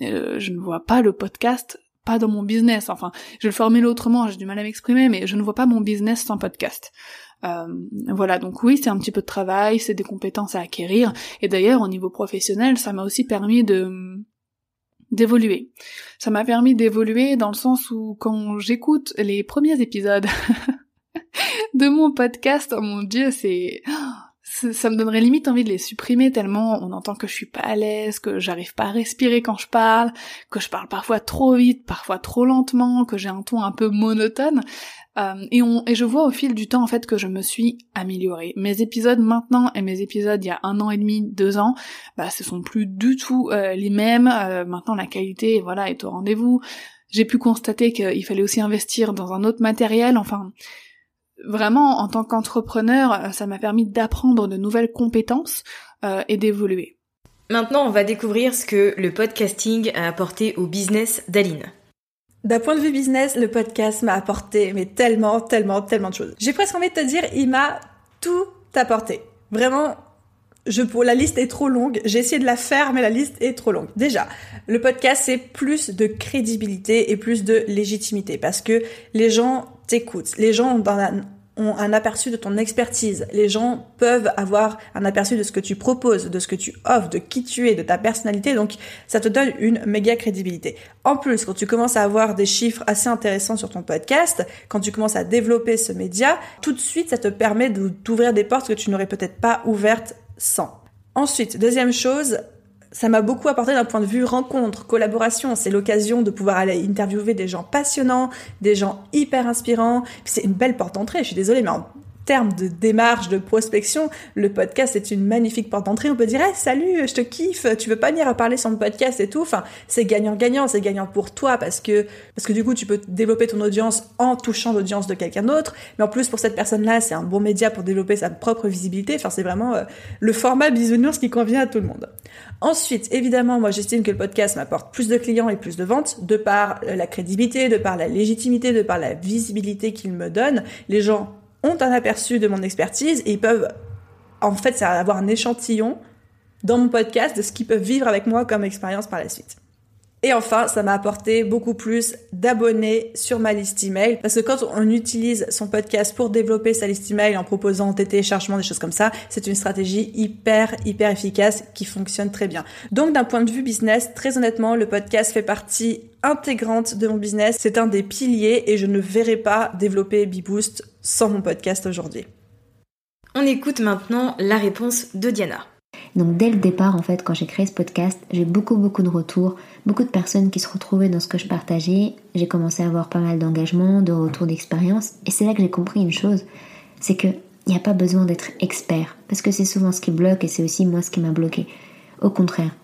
[SPEAKER 2] euh, je ne vois pas le podcast pas dans mon business. Enfin, je le formuler autrement, j'ai du mal à m'exprimer, mais je ne vois pas mon business sans podcast. Euh, voilà, donc oui, c'est un petit peu de travail, c'est des compétences à acquérir. Et d'ailleurs, au niveau professionnel, ça m'a aussi permis de d'évoluer. Ça m'a permis d'évoluer dans le sens où quand j'écoute les premiers épisodes de mon podcast, oh mon dieu, c'est ça me donnerait limite envie de les supprimer tellement on entend que je suis pas à l'aise, que j'arrive pas à respirer quand je parle, que je parle parfois trop vite, parfois trop lentement, que j'ai un ton un peu monotone. Euh, et, on, et je vois au fil du temps en fait que je me suis améliorée. Mes épisodes maintenant et mes épisodes il y a un an et demi, deux ans, bah ce sont plus du tout euh, les mêmes. Euh, maintenant la qualité voilà est au rendez-vous. J'ai pu constater qu'il fallait aussi investir dans un autre matériel. Enfin, vraiment en tant qu'entrepreneur, ça m'a permis d'apprendre de nouvelles compétences et d'évoluer.
[SPEAKER 1] Maintenant, on va découvrir ce que le podcasting a apporté au business d'Aline.
[SPEAKER 3] D'un point de vue business, le podcast m'a apporté mais tellement, tellement, tellement de choses. J'ai presque envie de te dire, il m'a tout apporté. Vraiment, je pour la liste est trop longue. J'ai essayé de la faire, mais la liste est trop longue. Déjà, le podcast c'est plus de crédibilité et plus de légitimité parce que les gens t'écoutent. Les gens ont un aperçu de ton expertise. Les gens peuvent avoir un aperçu de ce que tu proposes, de ce que tu offres, de qui tu es, de ta personnalité. Donc, ça te donne une méga crédibilité. En plus, quand tu commences à avoir des chiffres assez intéressants sur ton podcast, quand tu commences à développer ce média, tout de suite, ça te permet d'ouvrir des portes que tu n'aurais peut-être pas ouvertes sans. Ensuite, deuxième chose, ça m'a beaucoup apporté d'un point de vue rencontre, collaboration. C'est l'occasion de pouvoir aller interviewer des gens passionnants, des gens hyper inspirants. C'est une belle porte d'entrée. Je suis désolée, mais termes de démarche, de prospection, le podcast est une magnifique porte d'entrée. On peut dire, hey, salut, je te kiffe, tu veux pas venir parler sur le podcast et tout. Enfin, c'est gagnant-gagnant, c'est gagnant pour toi parce que, parce que du coup, tu peux développer ton audience en touchant l'audience de quelqu'un d'autre. Mais en plus, pour cette personne-là, c'est un bon média pour développer sa propre visibilité. Enfin, c'est vraiment euh, le format bisounours qui convient à tout le monde. Ensuite, évidemment, moi, j'estime que le podcast m'apporte plus de clients et plus de ventes de par euh, la crédibilité, de par la légitimité, de par la visibilité qu'il me donne. Les gens ont un aperçu de mon expertise et ils peuvent, en fait, avoir un échantillon dans mon podcast de ce qu'ils peuvent vivre avec moi comme expérience par la suite. Et enfin, ça m'a apporté beaucoup plus d'abonnés sur ma liste email parce que quand on utilise son podcast pour développer sa liste email en proposant des téléchargements, des choses comme ça, c'est une stratégie hyper hyper efficace qui fonctionne très bien. Donc d'un point de vue business, très honnêtement, le podcast fait partie intégrante de mon business, c'est un des piliers et je ne verrai pas développer BeBoost sans mon podcast aujourd'hui.
[SPEAKER 1] On écoute maintenant la réponse de Diana.
[SPEAKER 4] Donc dès le départ, en fait, quand j'ai créé ce podcast, j'ai beaucoup beaucoup de retours, beaucoup de personnes qui se retrouvaient dans ce que je partageais. J'ai commencé à avoir pas mal d'engagement, de retours d'expérience, et c'est là que j'ai compris une chose, c'est que il n'y a pas besoin d'être expert, parce que c'est souvent ce qui bloque et c'est aussi moi ce qui m'a bloqué. Au contraire,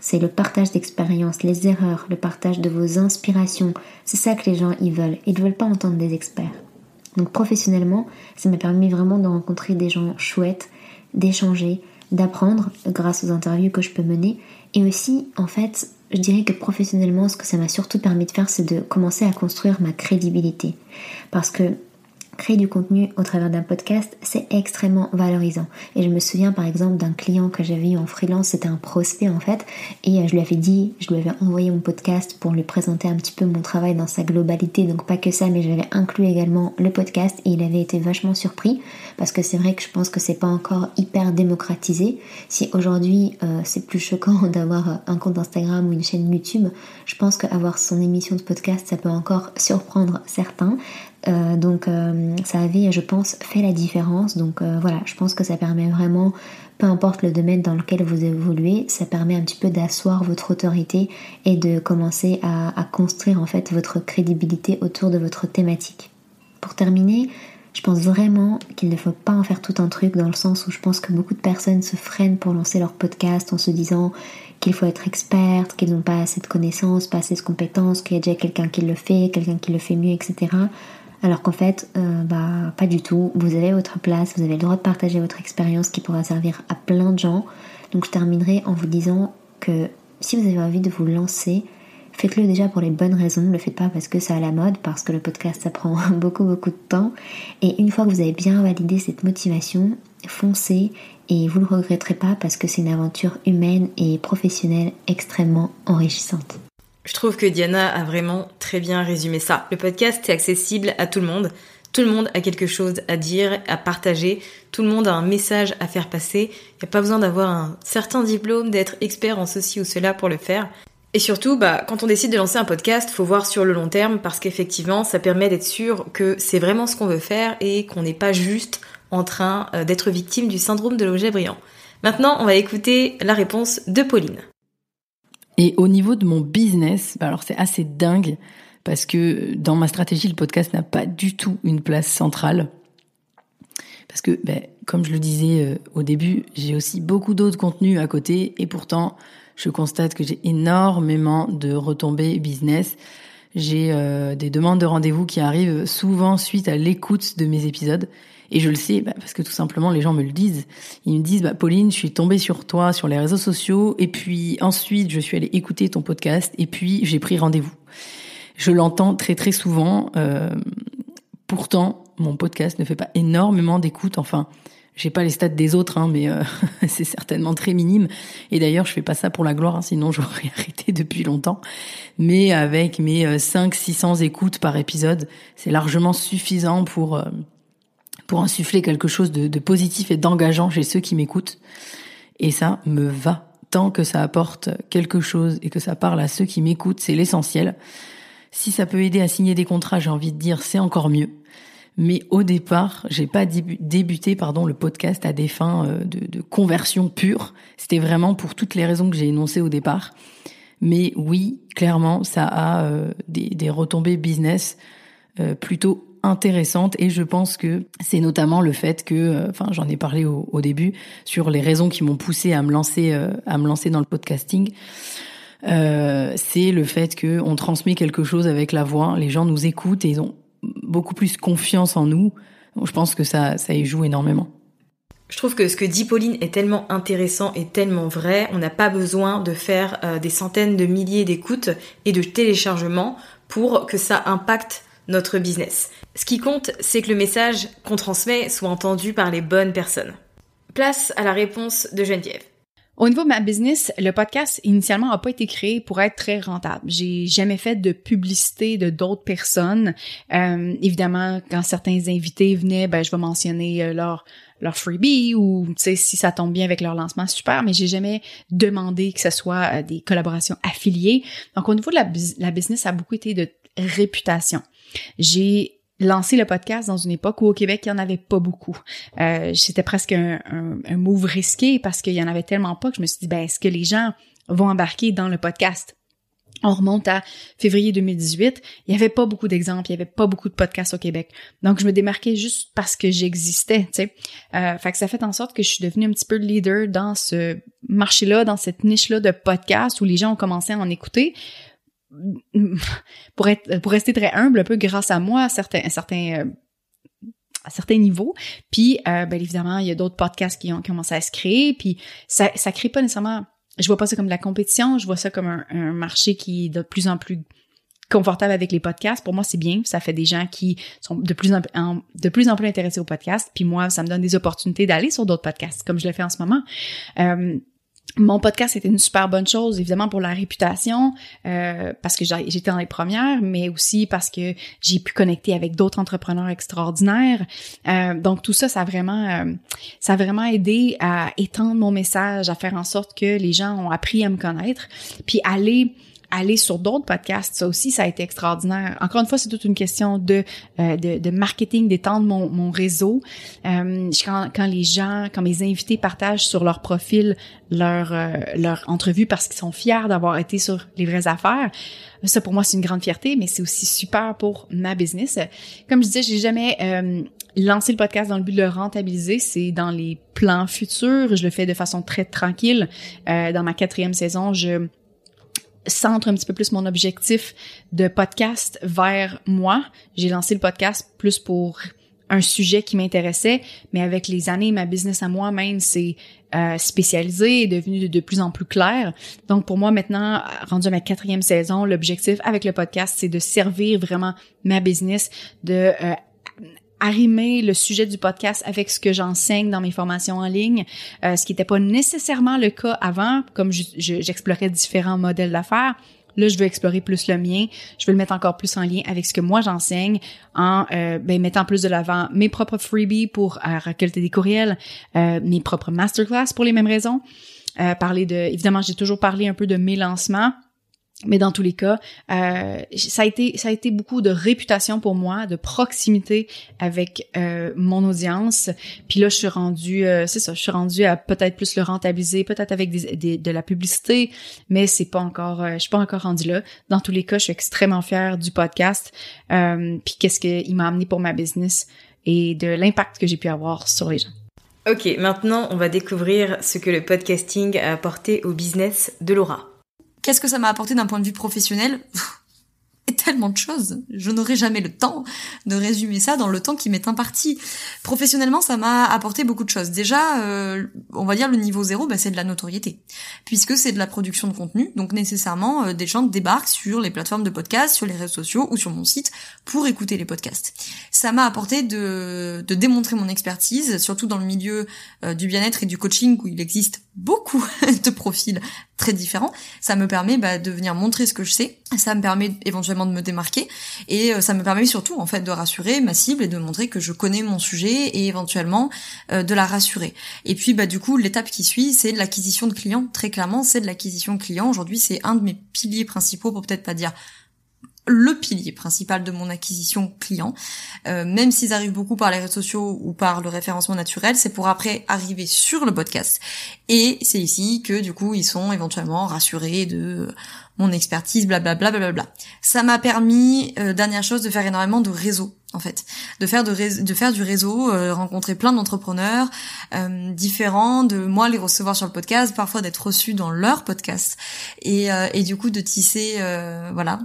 [SPEAKER 4] c'est le partage d'expériences, les erreurs, le partage de vos inspirations. C'est ça que les gens y veulent. Ils ne veulent pas entendre des experts. Donc professionnellement, ça m'a permis vraiment de rencontrer des gens chouettes, d'échanger, d'apprendre grâce aux interviews que je peux mener. Et aussi, en fait, je dirais que professionnellement, ce que ça m'a surtout permis de faire, c'est de commencer à construire ma crédibilité. Parce que créer du contenu au travers d'un podcast, c'est extrêmement valorisant. Et je me souviens par exemple d'un client que j'avais eu en freelance, c'était un prospect en fait, et euh, je lui avais dit, je lui avais envoyé mon podcast pour lui présenter un petit peu mon travail dans sa globalité, donc pas que ça, mais j'avais inclus également le podcast et il avait été vachement surpris parce que c'est vrai que je pense que c'est pas encore hyper démocratisé. Si aujourd'hui euh, c'est plus choquant d'avoir un compte Instagram ou une chaîne YouTube, je pense qu'avoir son émission de podcast, ça peut encore surprendre certains. Euh, donc euh, ça avait, je pense, fait la différence. Donc euh, voilà, je pense que ça permet vraiment, peu importe le domaine dans lequel vous évoluez, ça permet un petit peu d'asseoir votre autorité et de commencer à, à, construire en fait votre crédibilité autour de votre thématique. Pour terminer, je pense vraiment qu'il ne faut pas en faire tout un truc dans le sens où je pense que beaucoup de personnes se freinent pour lancer leur podcast en se disant qu'il faut être experte, qu'ils n'ont pas assez de connaissances, pas assez de compétences, qu'il y a déjà quelqu'un qui le fait, quelqu'un qui le fait mieux, etc. Alors qu'en fait, euh, bah, pas du tout. Vous avez votre place, vous avez le droit de partager votre expérience qui pourra servir à plein de gens. Donc je terminerai en vous disant que si vous avez envie de vous lancer, faites-le déjà pour les bonnes raisons. Ne le faites pas parce que c'est à la mode, parce que le podcast ça prend beaucoup beaucoup de temps. Et une fois que vous avez bien validé cette motivation, foncez et vous ne le regretterez pas parce que c'est une aventure humaine et professionnelle extrêmement enrichissante.
[SPEAKER 1] Je trouve que Diana a vraiment très bien résumé ça. Le podcast est accessible à tout le monde. Tout le monde a quelque chose à dire, à partager. Tout le monde a un message à faire passer. Il n'y a pas besoin d'avoir un certain diplôme, d'être expert en ceci ou cela pour le faire. Et surtout, bah, quand on décide de lancer un podcast, faut voir sur le long terme parce qu'effectivement, ça permet d'être sûr que c'est vraiment ce qu'on veut faire et qu'on n'est pas juste en train euh, d'être victime du syndrome de l'objet brillant. Maintenant, on va écouter la réponse de Pauline.
[SPEAKER 5] Et au niveau de mon business, bah alors c'est assez dingue parce que dans ma stratégie, le podcast n'a pas du tout une place centrale. Parce que, ben, comme je le disais euh, au début, j'ai aussi beaucoup d'autres contenus à côté et pourtant, je constate que j'ai énormément de retombées business. J'ai euh, des demandes de rendez-vous qui arrivent souvent suite à l'écoute de mes épisodes. Et je le sais bah, parce que tout simplement les gens me le disent. Ils me disent bah Pauline, je suis tombée sur toi sur les réseaux sociaux et puis ensuite je suis allée écouter ton podcast et puis j'ai pris rendez-vous. Je l'entends très très souvent. Euh, pourtant, mon podcast ne fait pas énormément d'écoute. Enfin, j'ai pas les stats des autres, hein, mais euh, c'est certainement très minime. Et d'ailleurs, je fais pas ça pour la gloire, hein, sinon j'aurais arrêté depuis longtemps. Mais avec mes 5 euh, 600 écoutes par épisode, c'est largement suffisant pour euh, pour insuffler quelque chose de, de positif et d'engageant chez ceux qui m'écoutent. Et ça me va. Tant que ça apporte quelque chose et que ça parle à ceux qui m'écoutent, c'est l'essentiel. Si ça peut aider à signer des contrats, j'ai envie de dire, c'est encore mieux. Mais au départ, j'ai pas débuté pardon le podcast à des fins euh, de, de conversion pure. C'était vraiment pour toutes les raisons que j'ai énoncées au départ. Mais oui, clairement, ça a euh, des, des, retombées business euh, plutôt intéressantes et je pense que c'est notamment le fait que, euh, enfin j'en ai parlé au, début sur les raisons qui m'ont poussé à me lancer, euh, à me lancer dans le podcasting. Euh, c'est le fait que on transmet quelque chose avec la voix, les gens nous écoutent et ils ont beaucoup plus confiance en nous. je pense que ça, ça y joue énormément.
[SPEAKER 1] Je trouve que ce que dit Pauline est tellement intéressant et tellement vrai. On n'a pas besoin de faire des centaines de milliers d'écoutes et de téléchargements pour que ça impacte notre business. Ce qui compte, c'est que le message qu'on transmet soit entendu par les bonnes personnes. Place à la réponse de Geneviève.
[SPEAKER 6] Au niveau de ma business, le podcast initialement n'a pas été créé pour être très rentable. J'ai jamais fait de publicité de d'autres personnes. Euh, évidemment, quand certains invités venaient, ben je vais mentionner euh, leur leur freebie ou si ça tombe bien avec leur lancement super mais j'ai jamais demandé que ce soit euh, des collaborations affiliées donc au niveau de la, la business a beaucoup été de réputation j'ai lancé le podcast dans une époque où au Québec, il n'y en avait pas beaucoup. Euh, C'était presque un, un, move risqué parce qu'il y en avait tellement pas que je me suis dit, ben, est-ce que les gens vont embarquer dans le podcast? On remonte à février 2018, il y avait pas beaucoup d'exemples, il y avait pas beaucoup de podcasts au Québec. Donc je me démarquais juste parce que j'existais, tu sais. Euh, fait que ça fait en sorte que je suis devenue un petit peu leader dans ce marché-là, dans cette niche-là de podcasts où les gens ont commencé à en écouter pour être pour rester très humble un peu grâce à moi à certains certains euh, à certains niveaux. Puis, euh, ben, évidemment, il y a d'autres podcasts qui ont commencé à se créer. Puis, ça, ça crée pas nécessairement... Je vois pas ça comme de la compétition. Je vois ça comme un, un marché qui est de plus en plus confortable avec les podcasts. Pour moi, c'est bien. Ça fait des gens qui sont de plus en, de plus en plus intéressés aux podcasts. Puis moi, ça me donne des opportunités d'aller sur d'autres podcasts, comme je le fais en ce moment. Euh, mon podcast était une super bonne chose, évidemment pour la réputation, euh, parce que j'étais dans les premières, mais aussi parce que j'ai pu connecter avec d'autres entrepreneurs extraordinaires. Euh, donc tout ça, ça a vraiment, euh, ça vraiment aidé à étendre mon message, à faire en sorte que les gens ont appris à me connaître, puis aller aller sur d'autres podcasts, ça aussi, ça a été extraordinaire. Encore une fois, c'est toute une question de, euh, de, marketing, d'étendre mon, mon réseau. Euh, quand, quand les gens, quand mes invités partagent sur leur profil leur, euh, leur entrevue parce qu'ils sont fiers d'avoir été sur les vraies affaires, ça pour moi, c'est une grande fierté, mais c'est aussi super pour ma business. Comme je disais, j'ai jamais lancé le podcast dans le but de le rentabiliser. C'est dans les plans futurs. Je le fais de façon très tranquille. Dans ma quatrième saison, je centre un petit peu plus mon objectif de podcast vers moi. J'ai lancé le podcast plus pour un sujet qui m'intéressait, mais avec les années, ma business à moi-même s'est euh, spécialisée et devenue de, plus en plus claire. Donc pour moi maintenant, rendu à ma quatrième saison, l'objectif avec le podcast, c'est de servir vraiment ma business, de euh, arrimer le sujet du podcast avec ce que j'enseigne dans mes formations en ligne, euh, ce qui n'était pas nécessairement le cas avant, comme j'explorais différents modèles d'affaires. Là, je veux explorer plus le mien. Je veux le mettre encore plus en lien avec ce que moi j'enseigne, en euh, ben, mettant plus de l'avant mes propres freebies pour euh, récolter des courriels, euh, mes propres masterclass pour les mêmes raisons. parler de, évidemment, j'ai toujours parlé un peu de mes lancements mais dans tous les cas, euh, ça a été ça a été beaucoup de réputation pour moi, de proximité avec euh, mon audience. Puis là, je suis rendue, euh, c'est ça, je suis rendue à peut-être plus le rentabiliser, peut-être avec des, de la publicité, mais c'est pas encore, je suis pas encore rendue là. Dans tous les cas, je suis extrêmement fière du podcast. puis qu'est-ce qu'il m'a amené pour ma business et de l'impact que j'ai pu avoir sur les gens.
[SPEAKER 1] Ok, maintenant on va découvrir ce que le podcasting a apporté au business de Laura.
[SPEAKER 7] Qu'est-ce que ça m'a apporté d'un point de vue professionnel? Tellement de choses. Je n'aurai jamais le temps de résumer ça dans le temps qui m'est imparti. Professionnellement, ça m'a apporté beaucoup de choses. Déjà, euh, on va dire le niveau zéro, bah, c'est de la notoriété, puisque c'est de la production de contenu. Donc nécessairement, euh, des gens débarquent sur les plateformes de podcast, sur les réseaux sociaux ou sur mon site pour écouter les podcasts. Ça m'a apporté de, démontrer mon expertise, surtout dans le milieu euh, du bien-être et du coaching où il existe beaucoup de profils très différents. Ça me permet bah, de venir montrer ce que je sais. Ça me permet éventuellement de me démarquer et euh, ça me permet surtout en fait de rassurer ma cible et de montrer que je connais mon sujet et éventuellement euh, de la rassurer. Et puis bah du coup l'étape qui suit c'est l'acquisition de clients. Très clairement c'est de l'acquisition de clients. Aujourd'hui c'est un de mes piliers principaux pour peut-être pas dire le pilier principal de mon acquisition client. Euh, même s'ils arrivent beaucoup par les réseaux sociaux ou par le référencement naturel, c'est pour après arriver sur le podcast. Et c'est ici que du coup ils sont éventuellement rassurés de mon expertise, blablabla. Bla, bla, bla, Ça m'a permis, euh, dernière chose, de faire énormément de réseaux. en fait, de faire de, faire du réseau, euh, rencontrer plein d'entrepreneurs euh, différents, de moi les recevoir sur le podcast, parfois d'être reçu dans leur podcast et, et du coup de tisser voilà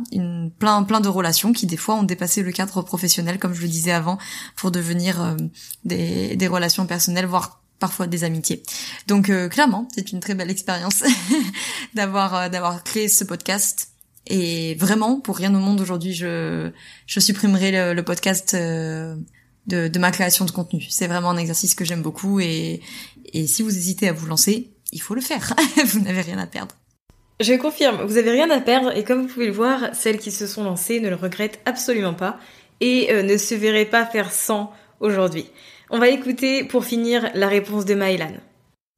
[SPEAKER 7] plein plein de relations qui des fois ont dépassé le cadre professionnel comme je le disais avant pour devenir des, des relations personnelles voire parfois des amitiés. Donc clairement, c'est une très belle expérience d'avoir d'avoir créé ce podcast et vraiment, pour rien au monde aujourd'hui, je, je supprimerai le, podcast euh, de, de, ma création de contenu. C'est vraiment un exercice que j'aime beaucoup et, et si vous hésitez à vous lancer, il faut le faire. vous n'avez rien à perdre.
[SPEAKER 1] Je confirme, vous avez rien à perdre et comme vous pouvez le voir, celles qui se sont lancées ne le regrettent absolument pas et euh, ne se verraient pas faire sans aujourd'hui. On va écouter pour finir la réponse de Maëlan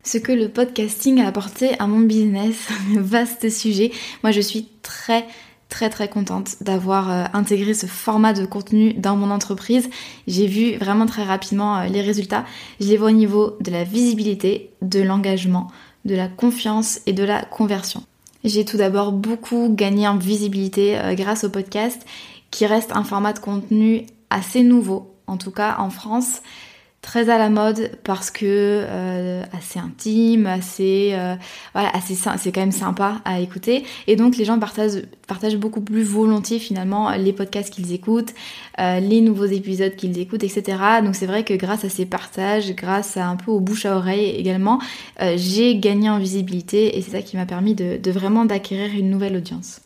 [SPEAKER 8] ce que le podcasting a apporté à mon business. Vaste sujet. Moi, je suis très très très contente d'avoir euh, intégré ce format de contenu dans mon entreprise. J'ai vu vraiment très rapidement euh, les résultats. Je les vois au niveau de la visibilité, de l'engagement, de la confiance et de la conversion. J'ai tout d'abord beaucoup gagné en visibilité euh, grâce au podcast qui reste un format de contenu assez nouveau, en tout cas en France très à la mode parce que euh, assez intime, assez euh, voilà, assez c'est quand même sympa à écouter et donc les gens partagent partagent beaucoup plus volontiers finalement les podcasts qu'ils écoutent, euh, les nouveaux épisodes qu'ils écoutent, etc. Donc c'est vrai que grâce à ces partages, grâce à un peu au bouche à oreille également, j'ai gagné en visibilité et c'est ça qui m'a permis de, vraiment d'acquérir une nouvelle audience.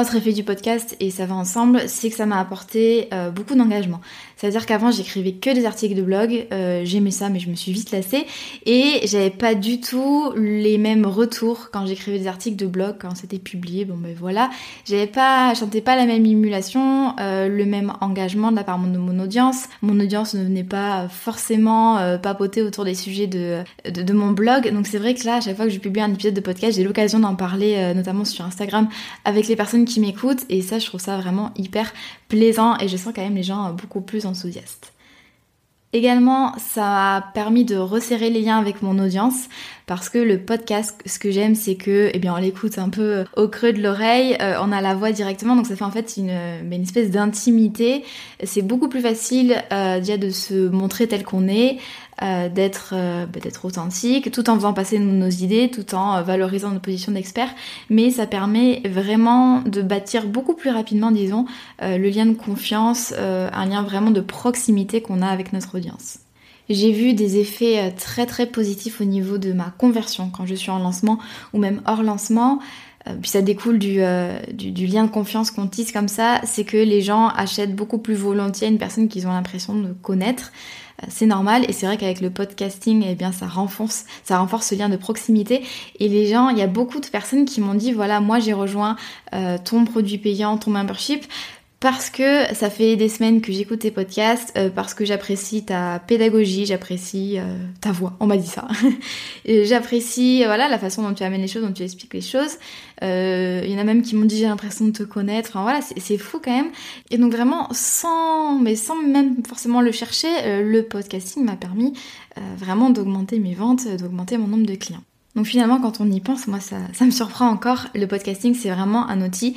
[SPEAKER 8] Autre effet du podcast, et ça va ensemble, c'est que ça m'a apporté beaucoup d'engagement. C'est-à-dire qu'avant j'écrivais que des articles de blog, euh, j'aimais ça mais je me suis vite lassée, et j'avais pas du tout les mêmes retours quand j'écrivais des articles de blog, quand c'était publié, bon ben voilà. J'avais pas, chantais pas la même émulation, euh, le même engagement de la part de mon audience. Mon audience ne venait pas forcément papoter autour des sujets de mon blog, donc c'est vrai que là, à chaque fois que je publie un épisode de podcast, j'ai l'occasion d'en parler, notamment sur Instagram, avec les personnes qui m'écoutent et ça je trouve ça vraiment hyper plaisant et je sens quand même les gens beaucoup plus enthousiastes. Également, ça a permis de resserrer les liens avec mon audience parce que le podcast, ce que j'aime, c'est que, eh bien, on l'écoute un peu au creux de l'oreille, euh, on a la voix directement, donc ça fait en fait une, espèce d'intimité. C'est beaucoup plus facile euh, déjà de se montrer tel qu'on est, euh, d'être euh, bah, d'être authentique, tout en faisant passer nos, idées, tout en euh, valorisant nos positions d'expert. Mais ça permet vraiment de bâtir beaucoup plus rapidement, disons, le lien de confiance, un lien vraiment de proximité qu'on a avec notre audience. J'ai vu des effets très très positifs au niveau de ma conversion quand je suis en lancement ou même hors lancement. Puis ça découle du, du, du lien de confiance qu'on tisse comme ça, c'est que les gens achètent beaucoup plus volontiers une personne qu'ils ont l'impression de connaître c'est normal et c'est vrai qu'avec le podcasting eh bien ça renforce ça renforce ce lien de proximité. Et les gens il y a beaucoup de personnes qui m'ont dit voilà moi j'ai rejoint euh, ton produit payant ton membership parce que ça fait des semaines que j'écoute tes podcasts, euh, parce que j'apprécie ta pédagogie, j'apprécie euh, ta voix, on m'a dit ça. j'apprécie voilà la façon dont tu amènes les choses, dont tu expliques les choses. Euh, il y en a même qui m'ont dit j'ai l'impression de te connaître. Enfin voilà, c'est fou quand même. Et donc vraiment sans, mais sans même forcément le chercher, le podcasting m'a permis vraiment d'augmenter mes ventes, d'augmenter mon nombre de clients. Donc finalement, quand on y pense, moi ça me surprend encore. Le podcasting, c'est vraiment un outil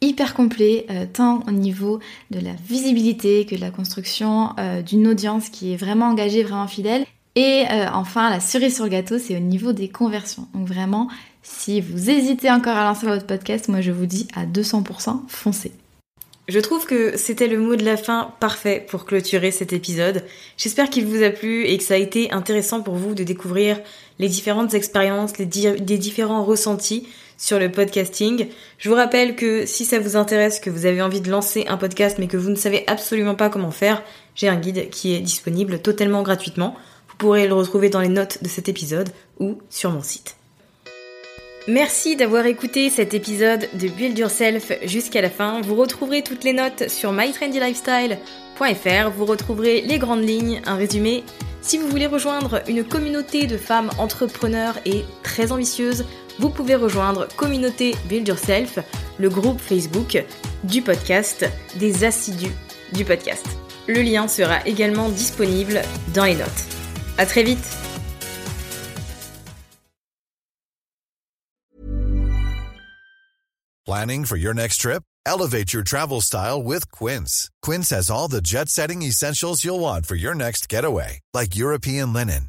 [SPEAKER 8] hyper complet, euh, tant au niveau de la visibilité que de la construction euh, d'une audience qui est vraiment engagée, vraiment fidèle. Et euh, enfin, la cerise sur gâteau, c'est au niveau des conversions. Donc vraiment, si vous hésitez encore à lancer votre podcast, moi je vous dis à 200%, foncez.
[SPEAKER 1] Je trouve que c'était le mot de la fin parfait pour clôturer cet épisode. J'espère qu'il vous a plu et que ça a été intéressant pour vous de découvrir les différentes expériences, les, différents ressentis sur le podcasting. Je vous rappelle que si ça vous intéresse, que vous avez envie de lancer un podcast mais que vous ne savez absolument pas comment faire, j'ai un guide qui est disponible totalement gratuitement. Vous pourrez le retrouver dans les notes de cet épisode ou sur mon site. Merci d'avoir écouté cet épisode de Build Yourself jusqu'à la fin. Vous retrouverez toutes les notes sur mytrendylifestyle.fr. Vous retrouverez les grandes lignes, un résumé. Si vous voulez rejoindre une communauté de femmes entrepreneurs et très ambitieuses, vous pouvez rejoindre Communauté Build Yourself, le groupe Facebook du podcast, des assidus du podcast. Le lien sera également disponible dans les notes. À très vite!
[SPEAKER 9] Planning for your next trip? Elevate your travel style with Quince. Quince has all the jet setting essentials you'll want for your next getaway, like European linen,